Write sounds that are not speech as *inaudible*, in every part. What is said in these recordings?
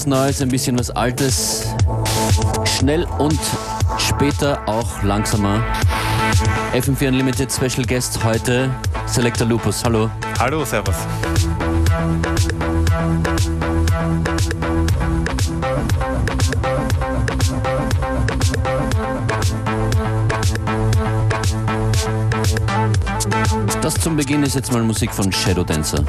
was Neues, ein bisschen was Altes. Schnell und später auch langsamer. FM4 Unlimited Special Guest heute, Selector Lupus. Hallo. Hallo, Servus. Das zum Beginn ist jetzt mal Musik von Shadow Dancer.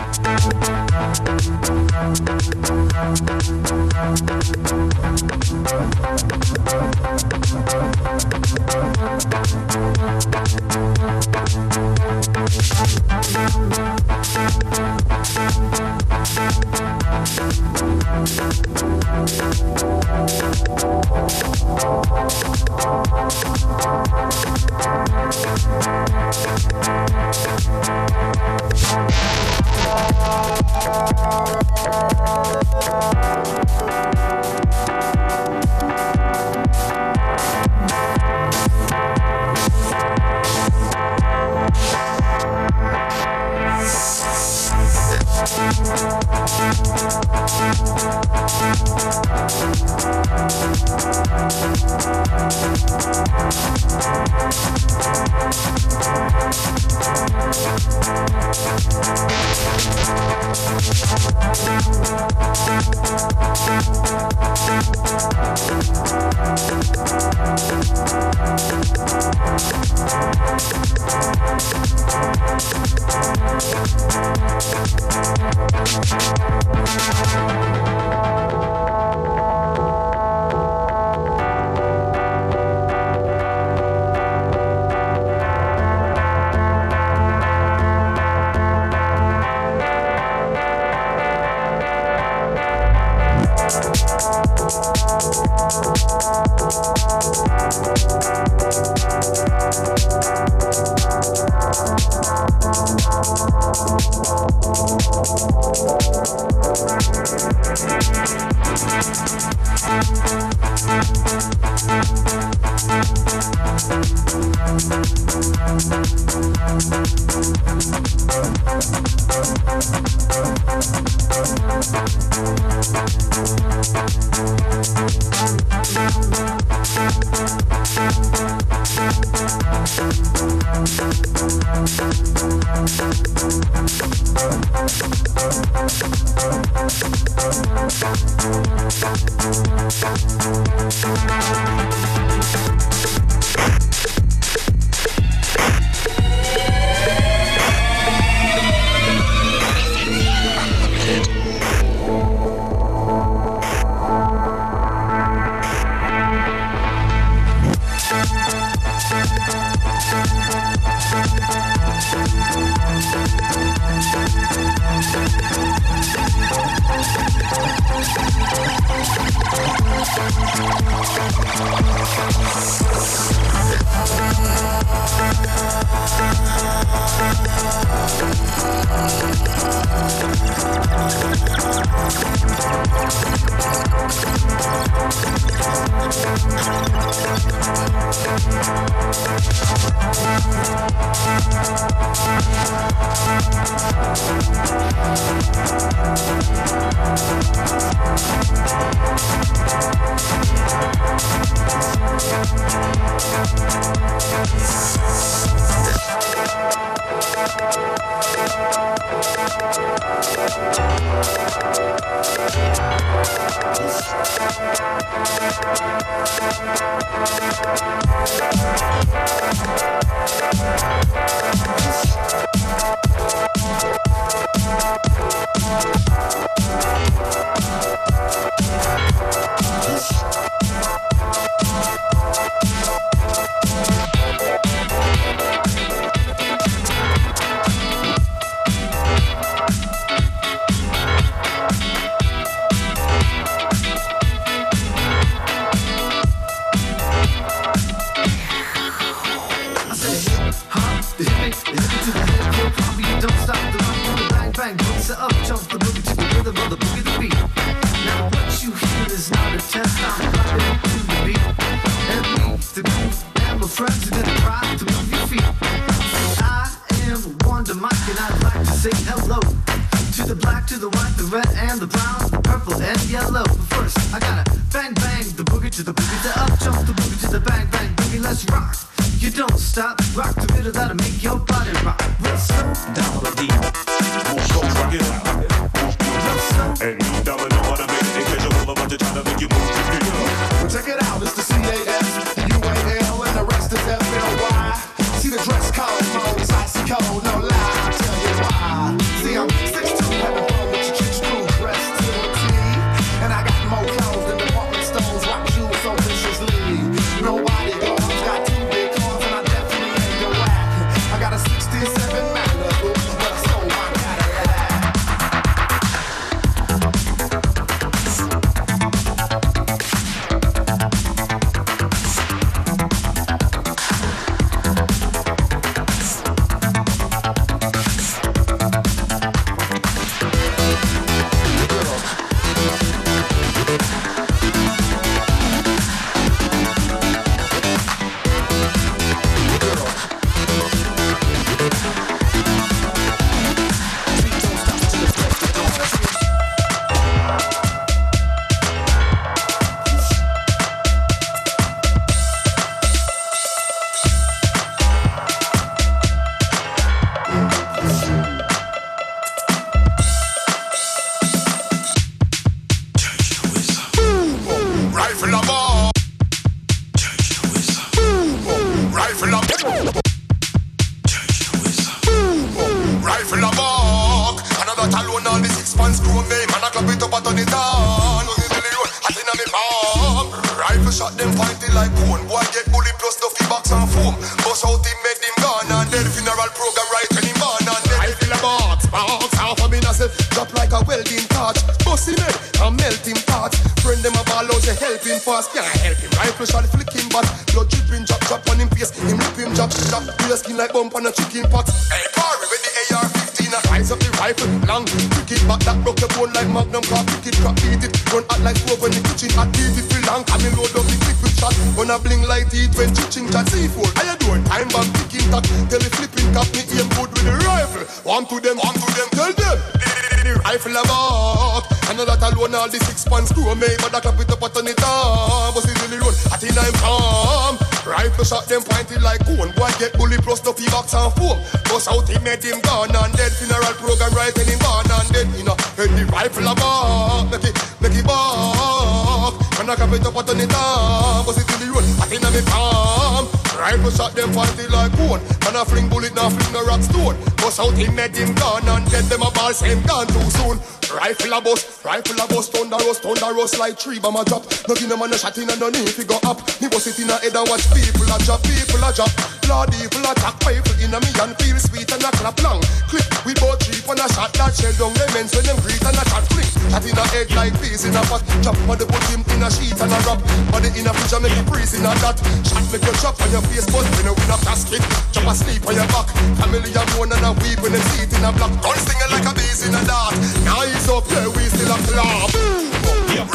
Bust he made him gone and dead. Funeral program right in him born and dead. You know, head the rifle a buck. Make it, make it buck. And I clap it up, I turn it on. But it's really run, I think I'm calm. Rifle shot them pointed like cone. And I fling bullet, now fling a rock stone. Bust out he made him gone and dead. Them a ball same gone too soon. Rifle a bust, rifle a bust, thunder rust, thunder rust like tree bomb a drop. No give them a no shot in underneath, he go up. Me bust it in a head and watch people a drop, people a drop. Lord evil attack, rifle in a me and feel sweet and a clap long. Clip, we both cheap and a shot that shell down the men's when them greet and a chat flick. Shot in a head like peas in a pot. Chop on the put him in a sheet and a wrap. Body in a fridge make it freeze in a dot. Shot make you drop on your face, but when you win a casket, chop a sleep on your back. Chameleon moan and a weep when them see it in a block. Gun stinging like a bees in a dart. Now he's up there, we still a clap.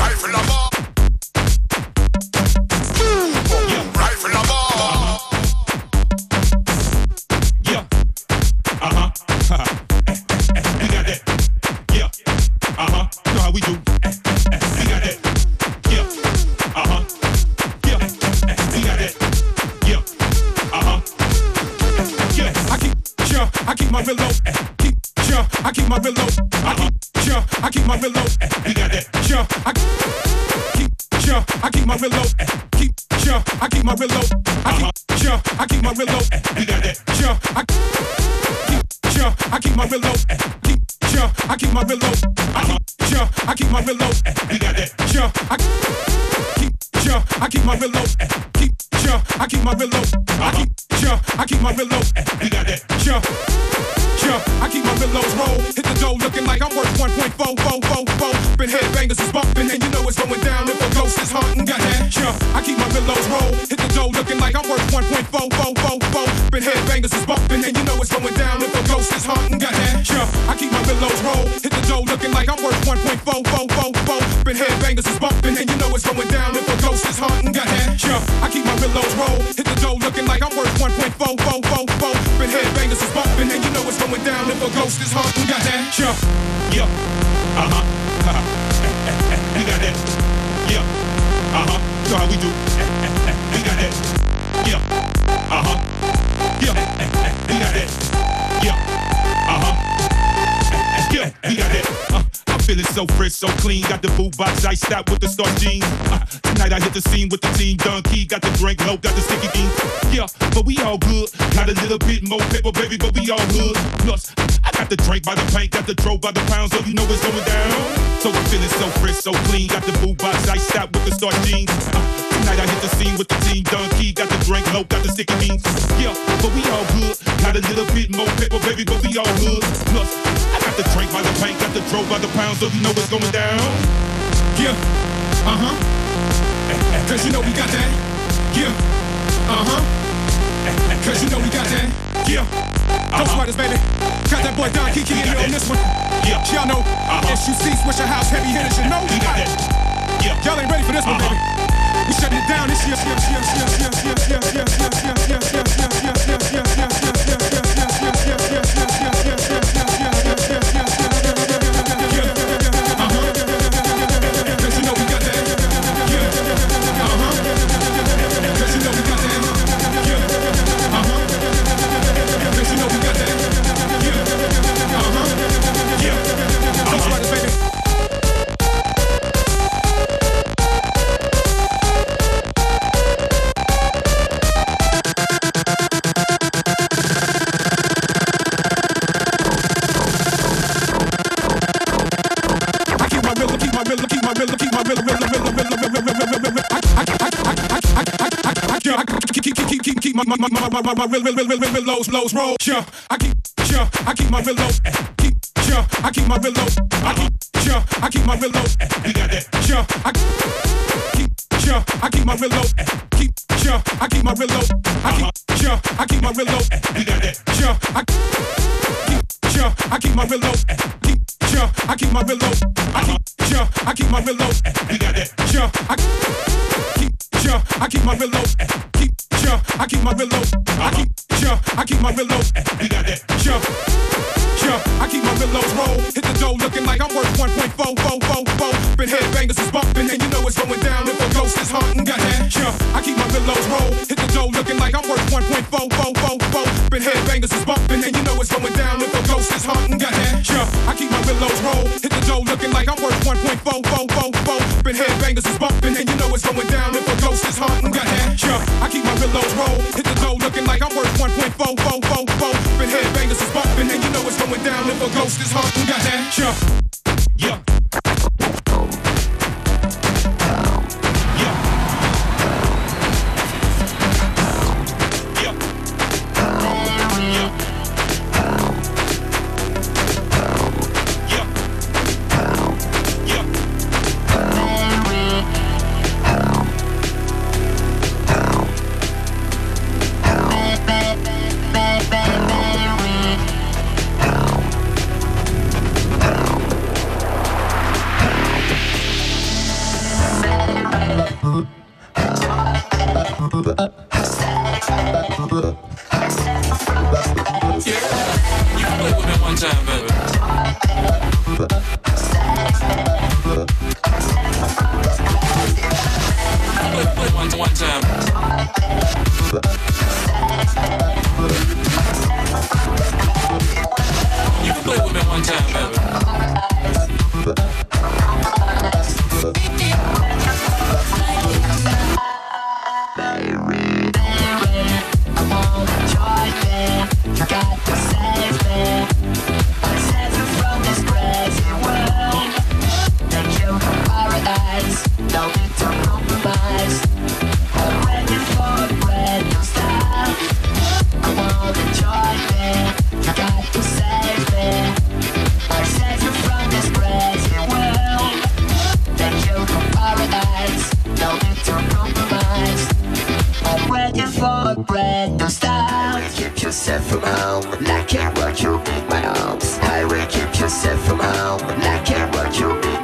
Rifle a bar. Keep my real low. I keep sure I keep my real low. You got that. Sure I keep sure I keep my real low. Keep sure I keep my real low. I keep sure I keep my real low. You got that. Sure I keep sure I keep my real low. Keep sure I keep my real low. I keep sure I keep my real low. You got that. Sure I keep sure I keep my real low. Keep sure I keep my real low. I keep sure I keep my real low. You got that. Sure. I keep my reloads roll. Hit the dough looking like I'm worth 1.4444. Been headbangers is bumping, and you know it's going down if a ghost is haunting. Got that? Sure, I keep my reloads roll. Hit the dough looking like I'm worth 1.4444. Been headbangers is bumping, and you know it's going down if a ghost is haunting. Got that? Sure, I keep my reloads roll. Hit the dough looking like I'm worth 1.4444. Been headbangers is bumping, and you know it's going down if a ghost is haunting. Got that? Sure, I keep my reloads roll. Hit the dough looking like I'm worth 1.4444. Been headbangers is bumping, and you know going down if a ghost is haunting. Got that? Sure. Yeah. Uh huh. *laughs* that. Yeah. Uh huh. You how we do. We got that. Yeah. Uh huh. Yeah. We got that. Yeah. So fresh, so clean. Got the boot box iced out with the star jeans. Uh, tonight I hit the scene with the team. Dun key, got the drink low, got the sticky beans. Yeah, but we all good. Got a little bit more paper, baby, but we all good. Plus, I got the drink by the pint, got the drove by the pound, so you know it's going down. So I'm feeling so fresh, so clean. Got the boot box iced out with the star jeans. Uh, tonight I hit the scene with the team. Dun key, got the drink low, got the sticky beans. Yeah, but we all good. Got a little bit more paper, baby, but we all good. Plus, I got the drink by the pint, got the drove by the pound, so you know it's going down. Yeah, uh huh. Cause you know we got that. Yeah, uh huh. Cause you know we got that. Yeah. Uh-huh. Don't sweat us, baby. Got that boy Don Kiki in here on this one. Yeah. Y'all know, Uh-huh. SUC, Swishahouse, heavy hitters, you know. We got that. Yeah. Y'all ain't ready for this one, baby. We shutting it down this year. My real real real real real lows lows roll. Yeah, I ghost is haunting. That? Yeah. Yeah. paradise, no need to compromise. I'm ready for a brand new start. I keep yourself safe from home, I can't walk you in my arms. I will keep yourself safe from home, I can't walk you in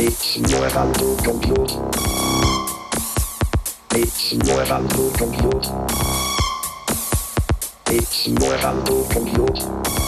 It's more than tu compute. It's more than tu compute. It's more than tu compute.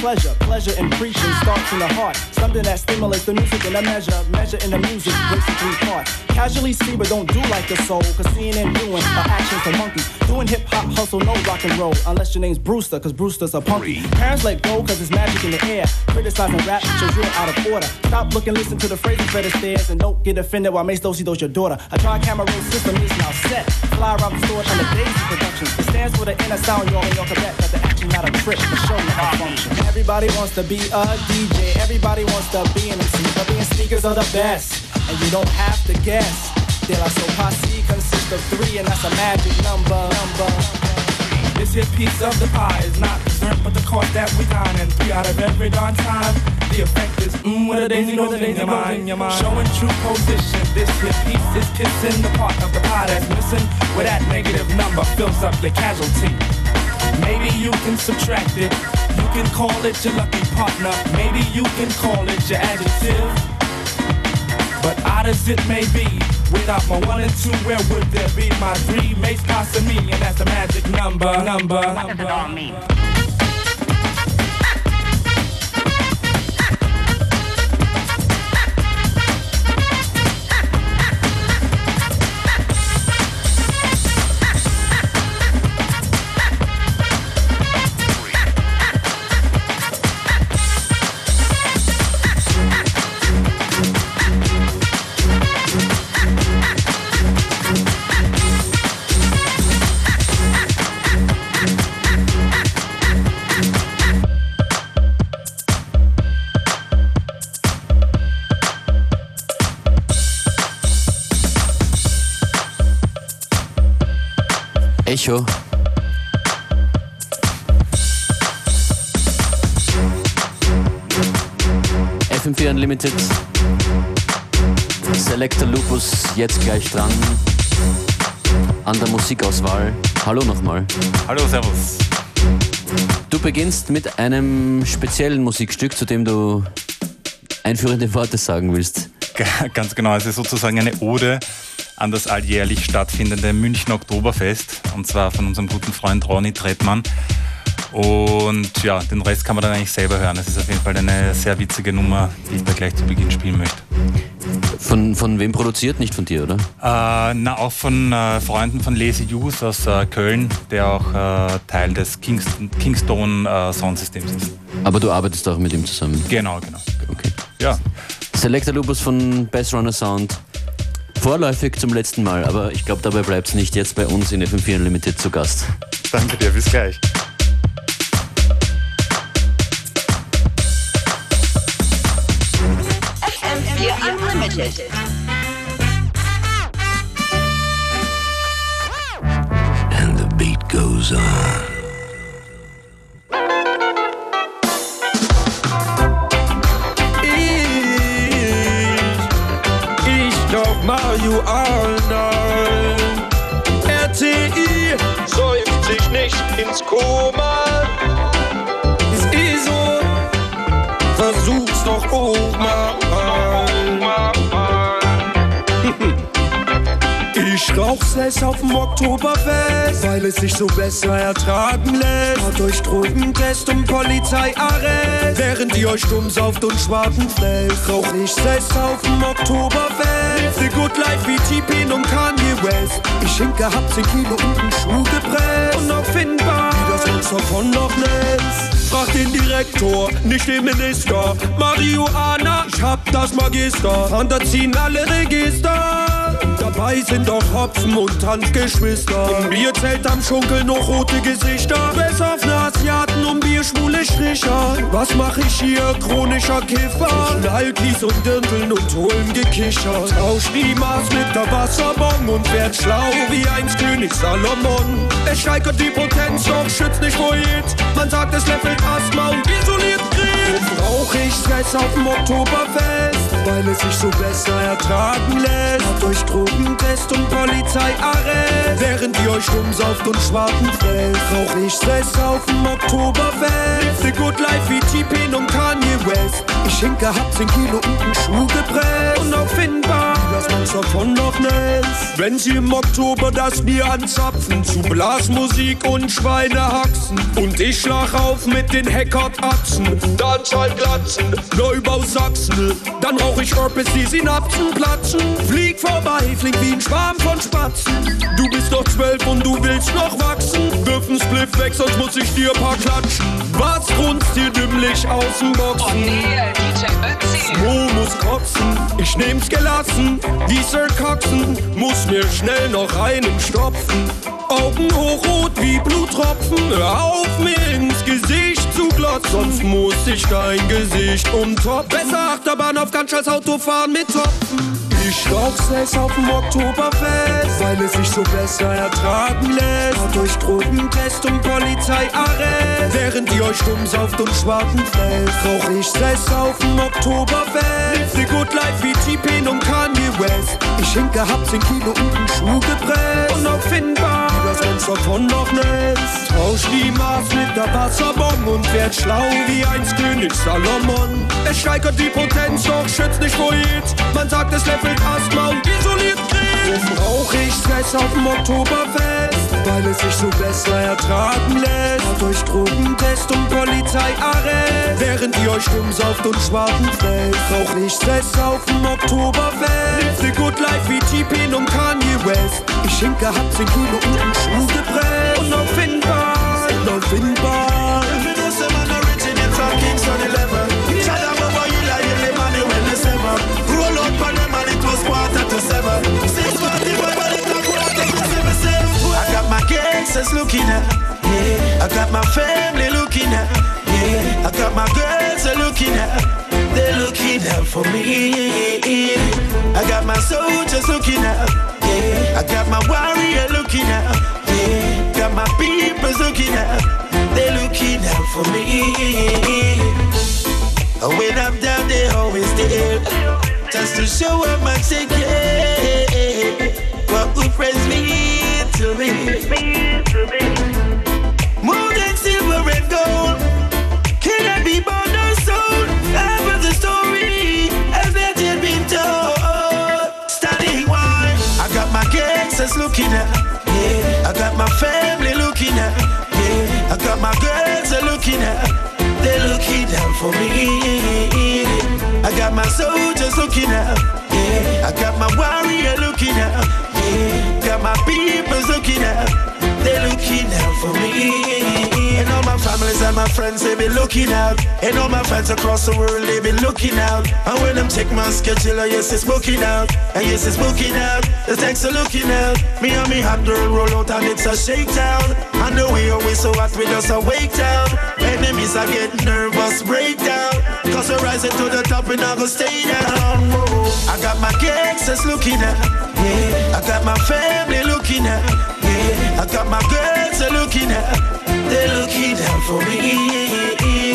Pleasure. Pleasure in preaching starts in the heart. Something that stimulates the music in a measure. Measure in the music breaks it three parts. Casually see, but don't do like the soul. Cause seeing and doing are actions for monkeys. Doing hip hop hustle, no rock and roll. Unless your name's Brewster, cause Brewster's a punky. Parents let go, cause it's magic in the air. Criticizing rap shows you're out of order. Stop looking, listen to the phrases better stairs, and don't get offended while Mace Dosey does your daughter. A tri camera roll system is now set. Fly around the store the Daisy Productions. It stands for the inner sound, y'all in your Quebec. But the action not a trick, the show not a function. Everybody wants to be a DJ. Everybody wants to be an MC. But being speakers are the best. And you don't have to guess. De La Soul Posse consists of three, and that's a magic number. number. This here piece of the pie is not dessert, but the course that we dine. And three out of every darn time, the effect is mmm, what a daisy goes in your mind. Showing true position. This here piece is kissing the part of the pie that's missing, where that negative number fills up the casualty. Maybe you can subtract it. You can call it your lucky partner. Maybe you can call it your adjective. Odd as it may be, without my one and two, where would there be my three mates passing me? And that's the magic number, number. What does it all mean? Echo. FM4 Unlimited. Selector Lupus jetzt gleich dran. An der Musikauswahl. Hallo nochmal. Hallo, Servus. Du beginnst mit einem speziellen Musikstück, zu dem du einführende Worte sagen willst. Ganz genau, es ist sozusagen eine Ode an das alljährlich stattfindende München Oktoberfest und zwar von unserem guten Freund Ronny Trettmann. Und ja, den Rest kann man dann eigentlich selber hören. Es ist auf jeden Fall eine sehr witzige Nummer, die ich da gleich zu Beginn spielen möchte. Von, von wem produziert? Nicht von dir, oder? Äh, na, auch von äh, Freunden von Lazy Youth aus äh, Köln, der auch äh, Teil des Kingston, Kingstone äh, Soundsystems ist. Aber du arbeitest auch mit ihm zusammen. Genau, genau. Okay. Ja, Selector Lupus von Bass Runner Sound. Vorläufig zum letzten Mal, aber ich glaube, dabei bleibt es nicht jetzt bei uns in FM4 Unlimited zu Gast. danke dir, bis gleich. FM4 Unlimited. And the beat goes on. Glaub Marihuana. RTI säuft sich nicht ins Koma. Ist eh so, versuch's doch auch mal. Ich rauch's es auf dem Oktoberfest, weil es sich so besser ertragen lässt. Fahrt euch Drogentest und Polizeiarrest, während ihr euch dumm sauft und Schwarten flässt. Rauch ich es auf dem Oktoberfest, the good life wie T-Pain und Kanye West. Ich hinke, hab 10 Kilo und einen Schuh gepresst, unauffindbar, wie das Monster von Loch Ness. Frag den Direktor, nicht den Minister. Marihuana, ich hab das Magister. Und ziehen alle Register. Dabei sind auch Hopfen und Tanzgeschwister. Im Bierzelt am Schunkel noch rote Gesichter. Besoffene Asiaten und Bierschwule Stricher. Was mach ich hier? Chronischer Kiffer. Knall Kies und Dirndln und holen gekichert. Tausch die Maß mit der Wasserbomb und werd schlau wie einst König Salomon. Es steigert die Potenz, doch schützt nicht vor Hit. Man sagt, es levelt Asthma und isoliert Krebs. Rauch ich Stress auf dem Oktoberfest, weil es sich so besser ertragen lässt. Habt euch Drogentest und Polizeiarrest, während ihr euch umsauft und Schwarten fresst. Rauch ich Stress auf dem Oktoberfest. The Good Life wie T-Pain und Kanye West. Ich hinke, hab 10 Kilo und einen Schuh gepresst. Unauffindbar, das Monster von Loch Ness. Wenn sie im Oktober das Bier anzapfen, zu Blasmusik und Schweinehaxen. Und ich schlag auf mit den Hackert-Achsen. Dancehall Glatzen, Neubau Sachsen. Dann rauch ich Herpes, die Synapsen platzen. Flieg vorbei, flink wie ein Schwarm von Spatzen. Du bist doch zwölf und du willst noch wachsen. Wirf ein Spliff weg, sonst muss ich dir paar klatschen. Was grunzt hier dümmlich aus dem Boxen? Mo muss kotzen, ich nehm's gelassen. Wie Sir Coxen, muss mir schnell noch einen stopfen. Augen hochrot wie Bluttropfen, hör auf mir ins Gesicht zu glotzen, sonst muss ich dein Gesicht umtoppen. Besser Achterbahn auf ganz scheiß Autofahren mit Topfen. Ich rauch Sex auf dem Oktoberfest, weil es sich so besser ertragen lässt. Haut euch Drogentest und Polizeiarrest, während ihr euch dumm sauft und Schwarten fällt. Rauch ich Sex auf dem Oktoberfest, the good life wie T-Pain und Kanye West. Ich hinke, hab 10 Kilo und einen Schuh gepresst. Unauffindbar, wie das Von Loch Ness. Tausch die Maß mit der Wasserbomb und werd schlau wie einst König Salomon. Es steigert die Potenz, doch schützt nicht vor Hit. Man sagt, es levelt Asthma und isoliert Rauch ich Stress auf dem Oktoberfest, weil es sich so besser ertragen lässt. Haut euch Drogentest und Polizeiarrest, während ihr euch sauft und Schwarten fällt. Rauch ich Stress auf dem Oktoberfest, the good life wie T-Pain und Kanye West. Ich hinke, hab 10 Kilo und einen Schuh gepresst. Unauffindbar, unauffindbar. Gangsters looking at, yeah. I got my family looking at, yeah. I got my girls looking at, they're looking out for me. I got my soldiers looking at, yeah. I got my warrior looking at, yeah. Got my people looking at, they're looking out for me. And when I'm down, they always there, just to show up my care. What would friends mean to me? More than silver and gold. Can I be born or sold? Ever the story has not yet been told. Standing wide, I got my gangsters looking at. Yeah, I got my family looking at. Yeah, I got my girls are looking at. They're looking out for me. I got my soldiers looking out. Yeah, I got my warrior looking out. My peoples looking out. They're looking out for me. And all my families and my friends, they be looking out. And all my friends across the world, they be looking out. And when them check my schedule, yes, it's booking out. And yes, it's booking out. The thanks are looking out. Me and me hot girl roll out and it's a shakedown. And the way we so hot, we just a wake down. Enemies are get nervous, break down. Cause we're rising to the top and I go stay down. Whoa. I got my gangsters looking out. Yeah. I got my family looking out. Yeah. I got my girls are looking at. They're looking out for me.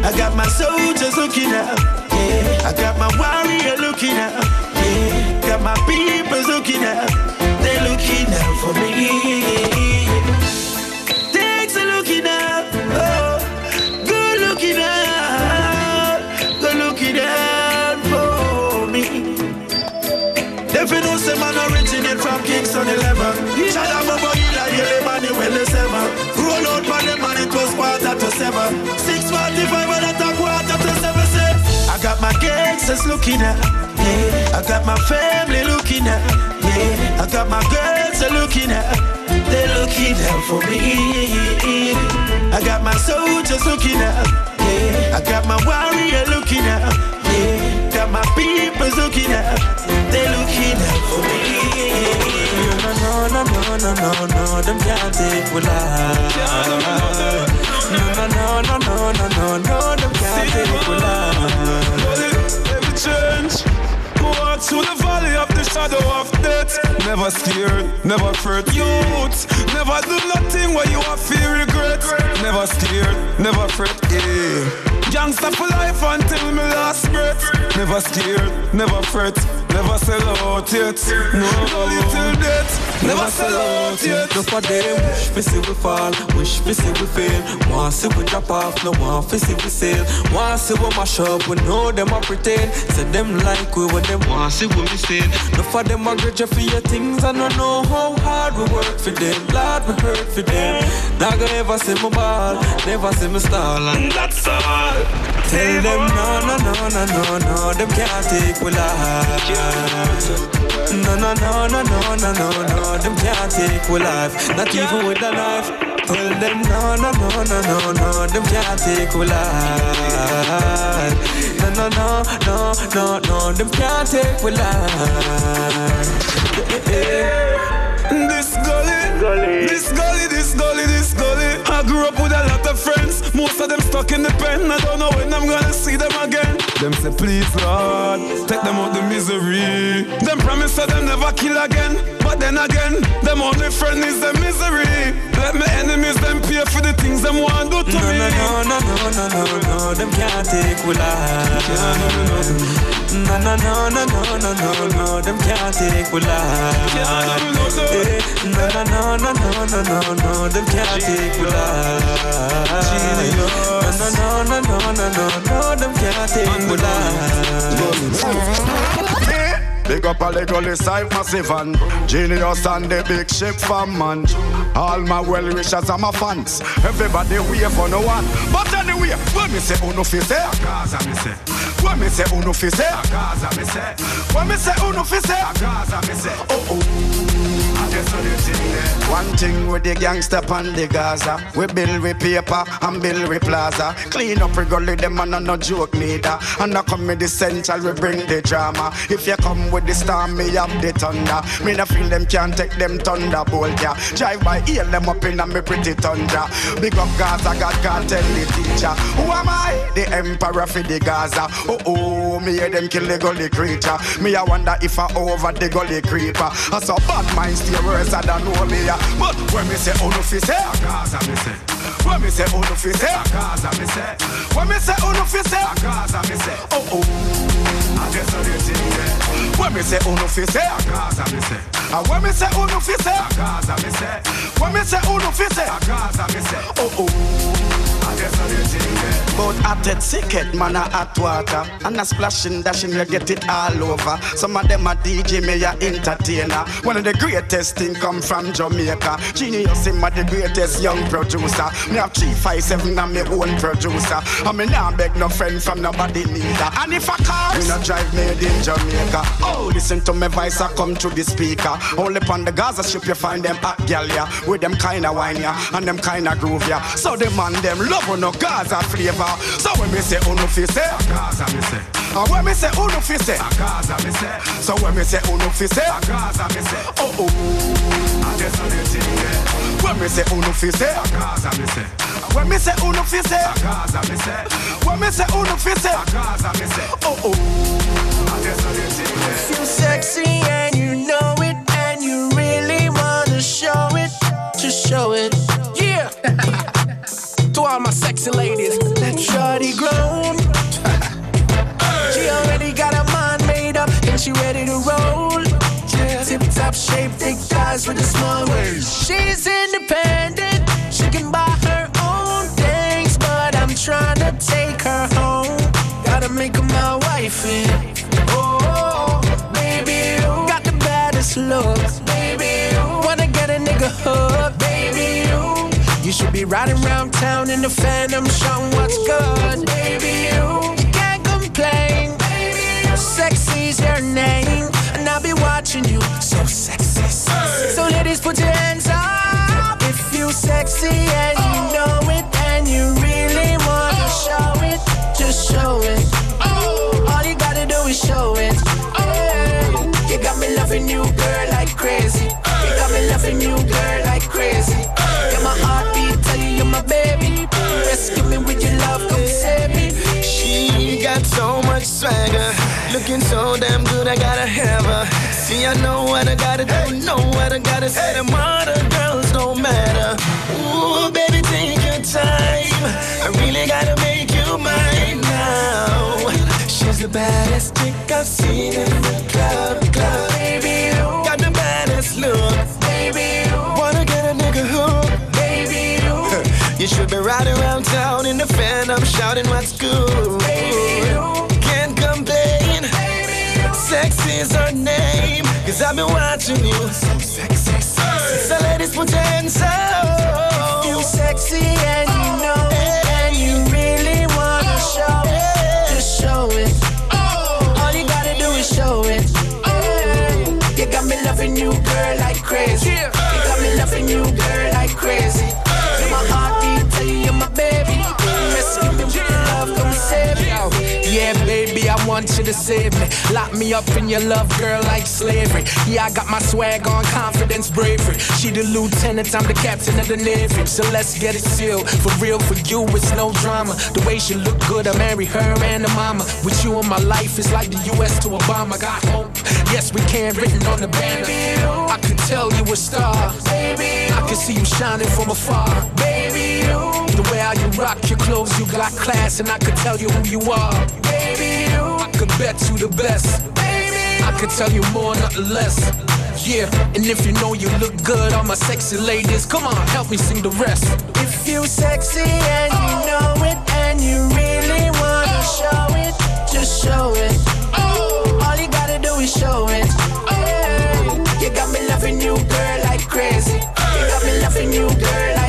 I got my soldiers looking out. Yeah. I got my warrior looking out. Yeah. Got my peoples looking out. They're looking out for me. Gangsters looking at Yeah, I got my family looking at Yeah, I got my girls are looking at they're looking out for me. I got my soldiers looking out, yeah. I got my warrior looking out, yeah. Got my peoples looking out, they're looking out for me. No, no, no, no, no, no, them can't take we life. No, no, no, no, no, no, no, no, them can't take we life. Never scared, never fret. Youth, never do nothing where you are feel regret. Never scared, never fret. Yeah. Youngster for life until my last breath. Never scared, never fret. Never sell out yet. No, only till death. Never sell out yet. No for them, wish we see we fall, wish we see we fail. Want see we drop off, no want we see we sail. Want see we mash up, we know them a pretend. Say them like we when them want see we mistake. No for them a grudge for your things, I don't know how hard we work for them. Lord, we hurt for them. Not gonna ever see me ball, never see me stall, and that's all. Tell them no, no, no, no, no, no, them can't take we life. No, no, no, no, no, no, no, no, them can't take we life. Not even with a knife. Tell them no, no, no, no, no, no, them can't take we life. No, no, no, no, no, no, them can't take we life. This gully, this gully, this gully, this gully. I grew up with a lot of friends. Most of them stuck in the pen. I don't know when I'm gonna see them again. Them say, please, Lord, take them out the misery. Them promise that them never kill again. But then again, them only friend is the misery. Let my enemies them pay for the things them want do to No, me. no, no, no, no, no, no, no, them can't take we life. No, no, no, no, no, no, no, no, them can't take we life. No, no, no, no, no, no, them can't take we life. No, no, no, no, no, no, no, them can't take we life. Big up all the gully side massive and Genius and the big ship from man All my well wishers and my fans. Everybody wait for no one. But anyway, when me say uno fi say? Gaza me say. When me say uno fi say? Gaza me say. When me say uno fi say? Gaza me say. Oh oh one thing with the gangster on the Gaza. We build with paper and build with plaza. Clean up we gully them and no joke neither And I come with the central we bring the drama. If you come with the storm me have the thunder. Me no feel them can't take them thunderbolt yeah. Drive by heal them up in a me pretty tundra. Big up Gaza God can't tell the teacher. Who am I? The emperor for the Gaza. Oh oh me hear them kill the gully creature. Me I wonder if I over the gully creeper. I saw bad minds stay worse than know me. But when me say oh, uno fi say Gaza me say. When me say oh, uno fi say Gaza me say. When me say oh, uno fi say Gaza me say. Oh oh. When me say uno fi say Gaza me say. And when me say uno fi say Gaza me say. When me say uno fi say Gaza me say. Oh oh The. But hot it, sick man, a hot water. And a splashing, dashing, you get it all over. Some of them a DJ, me a entertainer. One of the greatest thing come from Jamaica. Genius, him a the greatest young producer. Me have 357 and me own producer. And me nah beg no friend from nobody neither. And if I cars, me no drive made in Jamaica. Oh, listen to my voice, I come to the speaker. Only upon the Gaza ship, you find them hot gal, yeah. With them kinda wine, yeah. And them kinda groove, yeah. So them man, them love on no Gaza flavor. So when me say uno fi say, Gaza me say. And when me say uno fi say, Gaza me say. So when me say uno fi say, Gaza me say. Oh oh, I just know the thing yeah. When me say uno fi say, Gaza me say. When me say uno fi say, Gaza me say. When me say uno fi say, Gaza me say. Oh oh, I just know the thing yeah. Feel sexy and you know it, and you really wanna show it, just show it. Yeah. to all my sexy ladies, that shorty grown. she already got her mind made up, and she ready to roll. Tip top shape, thick thighs with a small waist. She's independent, she can buy her own things, but I'm trying to take her home. Gotta make her my wife. And, oh, baby, you got the baddest looks. Baby, you wanna get a nigga hooked. Baby, you should be riding around town in the phantom, showing what's good. Baby, you can't complain. Baby, you sexy's your name, and I'll be watching you. So sexy. Hey. So ladies, put your hands up if you sexy and oh. you know it, and you really wanna oh. show it. Just show it. Oh. All you gotta do is show it. Oh. You got me loving you, girl, like crazy. Hey. You got me loving you, girl. Like looking so damn good. I gotta have her. See, I know what I gotta do, know what I gotta say. The other girls don't matter. Ooh, baby, take your time. I really gotta make you mine now. She's the baddest chick I've seen in the club, club. Baby, you got the baddest look. Baby, you wanna get a nigga hooked. Baby, you *laughs* you should be riding around town in the phantom shouting what's good. Can't Sexy's her name. Cause I've been watching you. So sexy. So ladies put your hands up. You sexy and you know it, and you really wanna show it. Just show it. All you gotta do is show it. You got me loving you, girl, like crazy. You got me loving you, girl, want you to save me. Lock me up in your love, girl, like slavery. Yeah, I got my swag on, confidence, bravery. She the lieutenant, I'm the captain of the navy. So let's get it sealed. For real, for you, it's no drama. The way she look good, I marry her and the mama. With you in my life, it's like the US to Obama. Got hope. Oh, yes, we can, written on the banner. I could tell you a star. Baby. I can see you shining from afar. Baby, you. The way how you rock your clothes, you got class, and I could tell you who you are. Baby, you. Could bet you the best. I could tell you more, nothing less. Yeah, and if you know you look good, all my sexy ladies, come on, help me sing the rest. If you sexy and you know it, and you really wanna show it, just show it. All you gotta do is show it. You got me loving you, girl, like crazy. You got me loving you, girl, like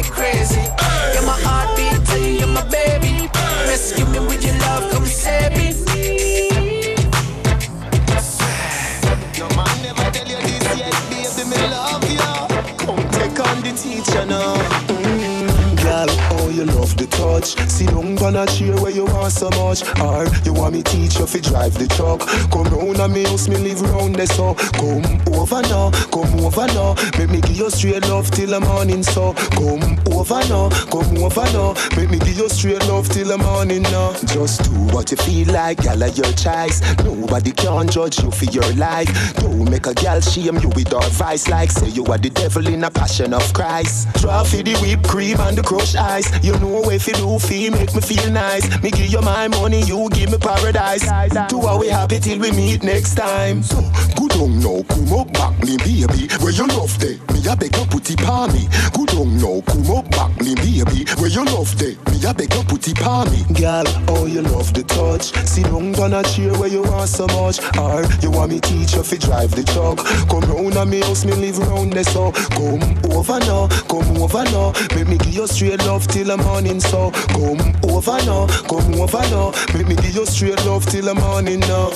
take on the teacher now. Mm, girl, oh, you the touch. See don't on a chair where you want so much. Or you want me teach you fi drive the truck. Come round and me house, me live round there so. Come over now, come over now. Make me give you straight love till the morning so. Come over now, come over now. Make me give you straight love till the morning now. Just do what you feel like, of your choice. Nobody can judge you for your life. Don't make a girl shame you with our vice like say you are the devil in a passion of Christ. Draw for the whipped cream and the crushed ice. You know if you do feel make me feel nice. Me give you my money, you give me paradise. Do how we happy till we meet next time. So good on now, come up back me baby. Where you love day, me a beg you put it pa me. Good on now, come up back me baby. Where you love day, me a beg you put it pa me. Girl, oh you love the touch. Sit down on a chair where you want so much. Or you want me teach you fi drive the truck. Come round and me house, me live round there so. Come over now, come over now. Make me give you straight love till the morning so. Come over now, come over now. Make me give you straight love till the morning now.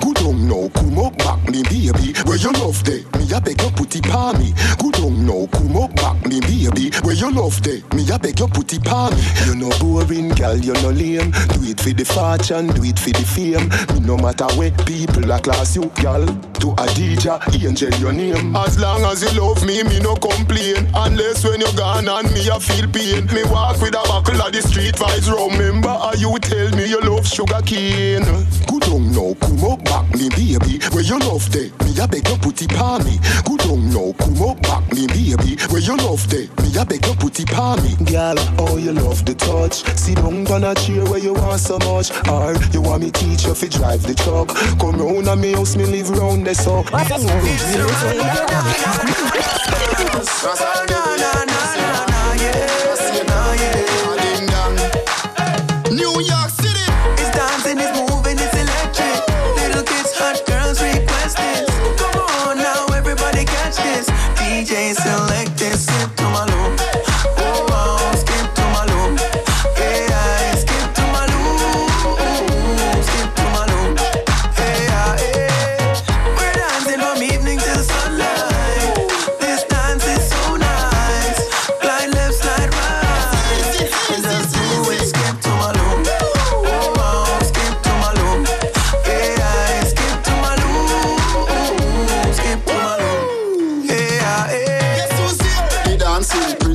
Good on now, come up back me baby. Where you love day, me a beg you put it pa me. Good on now, come up back me baby. Where you love day, me a beg you put it pa me. You no boring, girl, you no lame. Do it for the fortune, do it for the fame. Me no matter where people a class you, girl. To a DJ, angel your name. As long as you love me, me no complain. Unless when you gone and me a feel pain. Me walk with a buckle of the street vibes. Remember how you tell me you love sugar cane. Good on now, come up back me baby. Where you love day, me a beg you put it pa me. Good on now, come up back me baby. Where you love day, me a beg you put it pa me. Girl, oh you love the touch. Sit down on a chair where you want so much. Or you want me teach you fi drive the truck. Come round and me house, me live round there so. New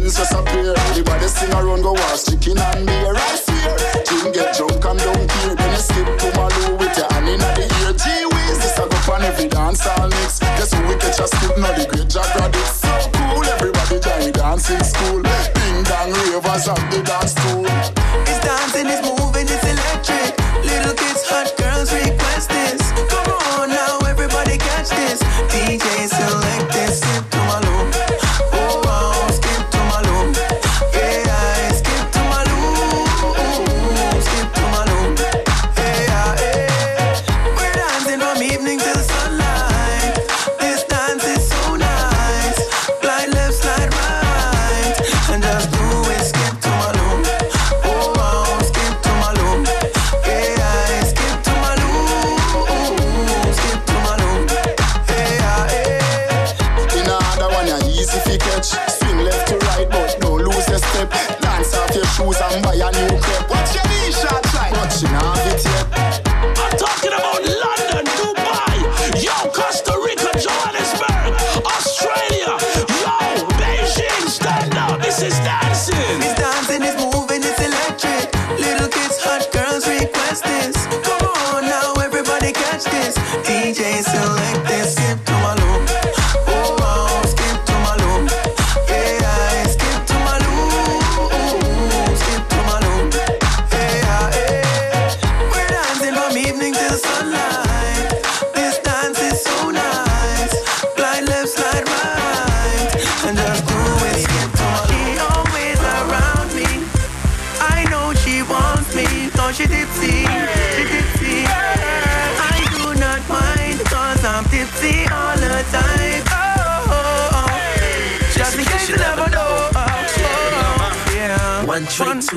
things just. The body sing around go wash chicken and beer. I swear, team get drunk, and don't care. Then you skip to Malu with your hand in the ear. G-Whiz, this a go on every dance all mix. Guess who we catch a skip now? The great Jack Radics.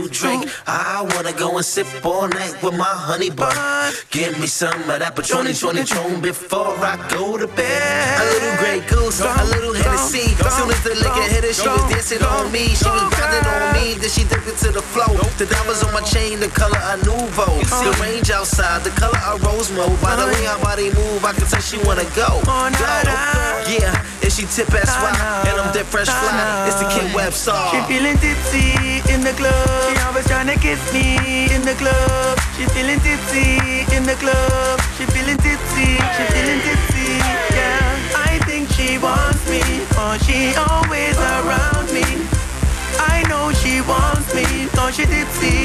Drink. I wanna go and sip all night with my honey bun. Give me some of that Patroni, Troni, Tron before I go to bed. A little Grey Goose, a little Hennessy. Soon as the liquor hit her, she was dancing on me. She was grinding on me, then she dipped into the flow. The diamonds on my chain, the color of Nouveau. The range outside, the color of Rose Mode. By the way her body move, I can tell she wanna go. Go. Yeah, and she tip ass why, and I'm dead fresh fly. It's the Kid Web song. She feeling tipsy in the club. She always tryna kiss me in the club. She feeling tipsy in the club. She feeling tipsy. She feeling tipsy. Yeah, I think she wants me, for she always around me. I know she wants me, cause she tipsy.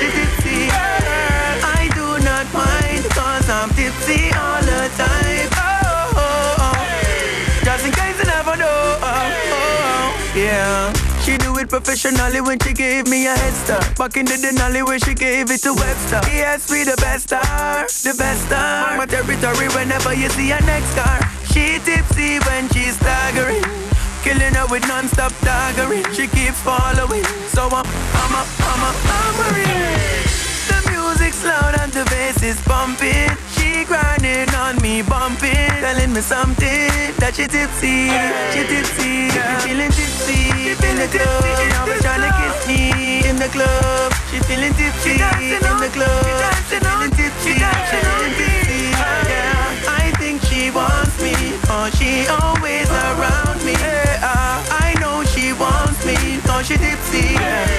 She tipsy. I do not mind, cause I'm tipsy all the time. Oh, oh, oh. Just in case you never know. Oh, oh, oh. Yeah. She do it professionally when she gave me a head start. Back in the Denali where she gave it to Webster. Yes, we the best star, the best star. My territory whenever you see a next car. She tipsy when she's staggering. Killing her with non-stop daggering. She keeps following. So I'm, I'm a, I'm a, I'm a The music's loud and the bass is pumping. She grinding on me, bumping, telling me something that she tipsy, she tipsy, she feeling tipsy in the club. Now she tryna kiss me in the club. She feeling tipsy in the club. She feeling tipsy, she feeling tipsy. Yeah, I think she wants me, oh she always around me. Yeah, I know she wants me, cause she tipsy,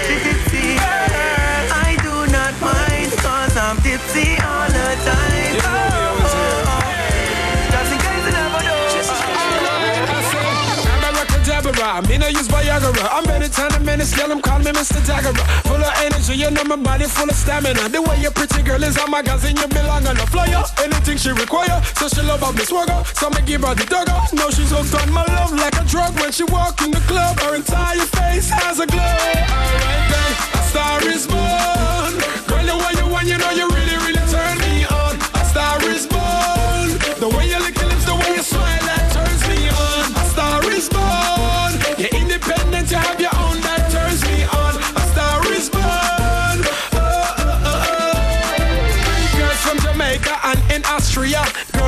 she tipsy. I do not mind, cause I'm tipsy all the time. Oh, Deborah, me no use Viagra. I'm better time a minute, scale them, call me Mr. Dagger. Full of energy, you know my body full of stamina. The way your pretty girl is on my magazine, you belong on a flyer. Anything she require, so she love up me swagger. So me give her the dogger. Now she's hooked on my love like a drug. When she walk in the club, her entire face has a glow. Alright then, a star is born. Girl, the way you want, you know you really, really turn me on. A star is born. The way you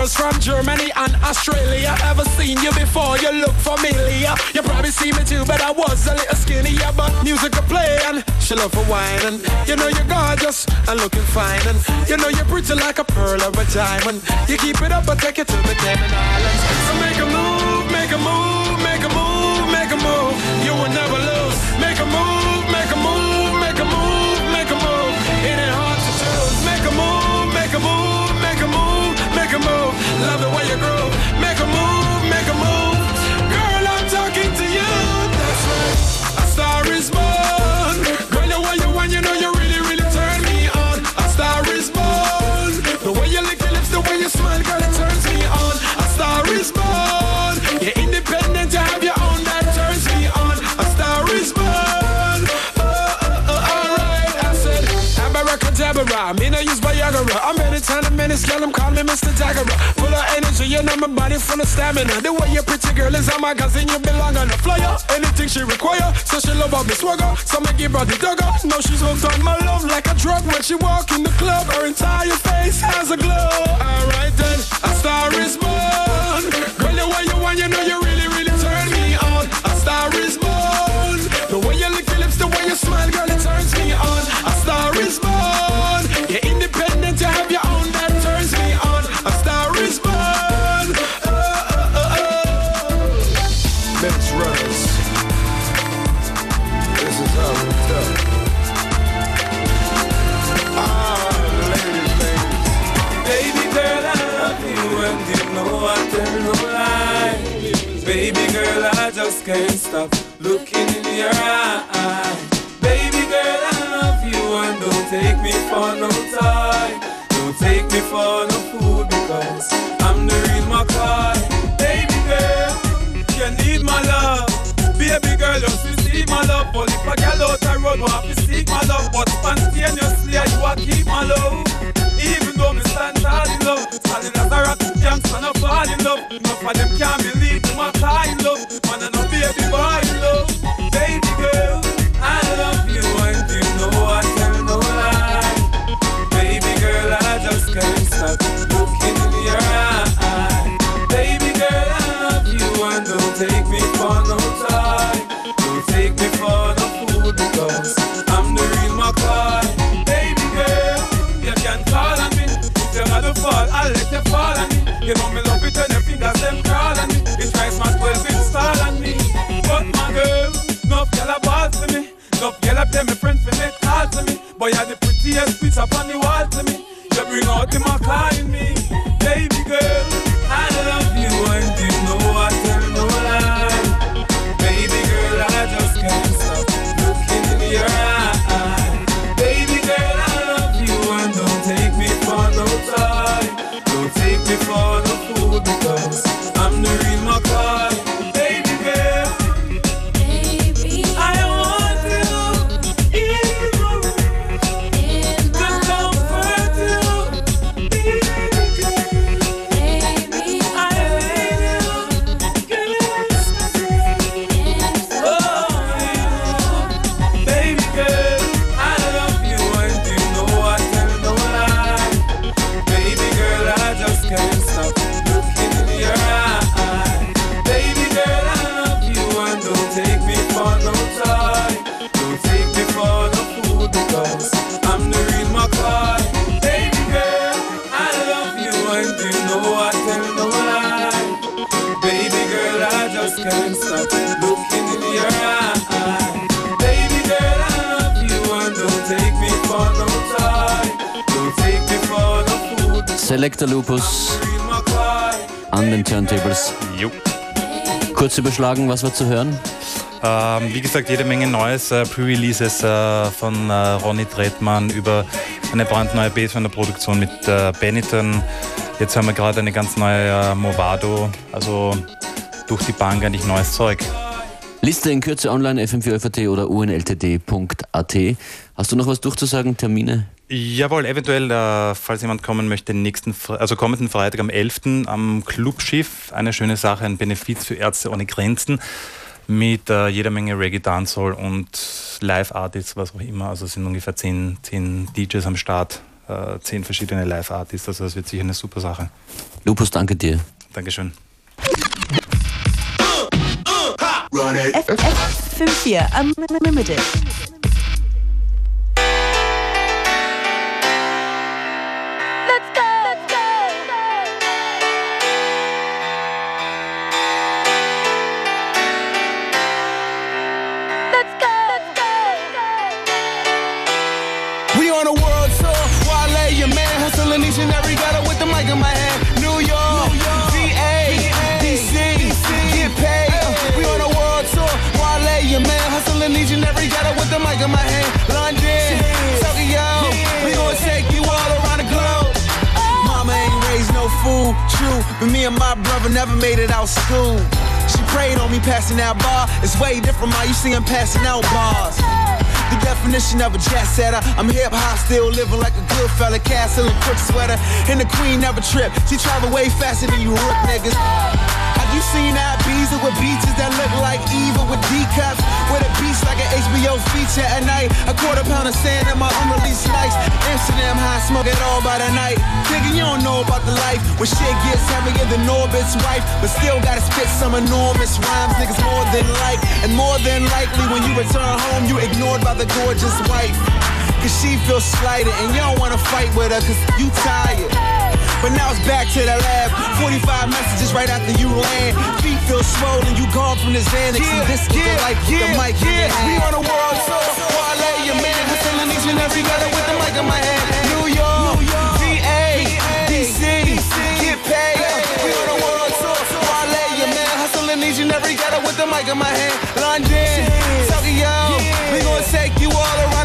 Girls from Germany and Australia. Ever seen you before? You look familiar. You probably see me too, but I was a little skinnier. But music a play and she love for wine. And you know you're gorgeous and looking fine. And you know you're pretty like a pearl or a diamond. You keep it up, I take you to the Cayman Islands. So make a move, make a move, make a move, I'm ready, time a minute, them, call me Mr. Dagger. Full of energy, you know my body full of stamina. The way your pretty girl is on magazine, you belong on the flyer. Anything she require, so she love up me swagger. So I give her the dogger. Now she's hooked on my love like a drug. When she walk in the club, her entire face has a glow. Alright then, a star is born. Girl, the way you want, you know you really, really turn me on. A star is girl out the want to seek my love, but spontaneously you a keep my love. Even though me stand tall in love, standing as a rock, young son of fall in love. Enough of them can't believe them a cry love. Man, Oh, you're the prettiest bitch up on the Selector Lupus an den Turntables. Jo. Kurz überschlagen, was war zu hören? Ähm, wie gesagt, jede Menge Neues, äh, Pre-Releases äh, von äh, Ronny Tretmann über eine brandneue Bass von der Produktion mit äh, Benetton. Jetzt haben wir gerade eine ganz neue äh, Movado, also durch die Bank eigentlich neues Zeug. Liste in Kürze online, fm4fat oder unltd.at. Hast du noch was durchzusagen, Termine? Jawohl, eventuell, äh, falls jemand kommen möchte, nächsten, Fre- also kommenden Freitag am 11. am Clubschiff. Eine schöne Sache, ein Benefiz für Ärzte ohne Grenzen mit äh, jeder Menge Reggae, Dancehall und Live-Artists, was auch immer. Also es sind ungefähr 10, 10 DJs am Start, äh, 10 verschiedene Live-Artists. Also das wird sicher eine super Sache. Lupus, danke dir. Dankeschön. FM4 Unlimited. But me and my brother never made it out school. She prayed on me passing that bar. It's way different, ma. You see him passing out bars. The definition of a jet setter. I'm hip hop, still living like a good fella. Castle and crook sweater. And the queen never trip. She travel way faster than you rook niggas. You seen that Ibiza with beaches that look like Eva with D cups? With a beach like an HBO feature at night. A quarter pound of sand in my unreleased nights. Amsterdam high, smoke it all by the night. Nigga, you don't know about the life. When shit gets heavier than Norbit's wife. But still gotta spit some enormous rhymes. Niggas more than like. And more than likely when you return home, you ignored by the gorgeous wife. Cause she feels slighted and you don't wanna fight with her cause you tired. But now it's back to the lab. 45 messages right after you land. Feet feel swollen, you gone from the Xanax. Yeah, and this yeah, like yeah, the mic yeah. We on a world tour, so I lay your man. Hustling each and every letter with the mic in my hand. New York, New York VA, DC, DC, get paid. We on a world tour, so I lay your man. Hustling each every letter with the mic in my hand. London, Tokyo, we gonna take you all around.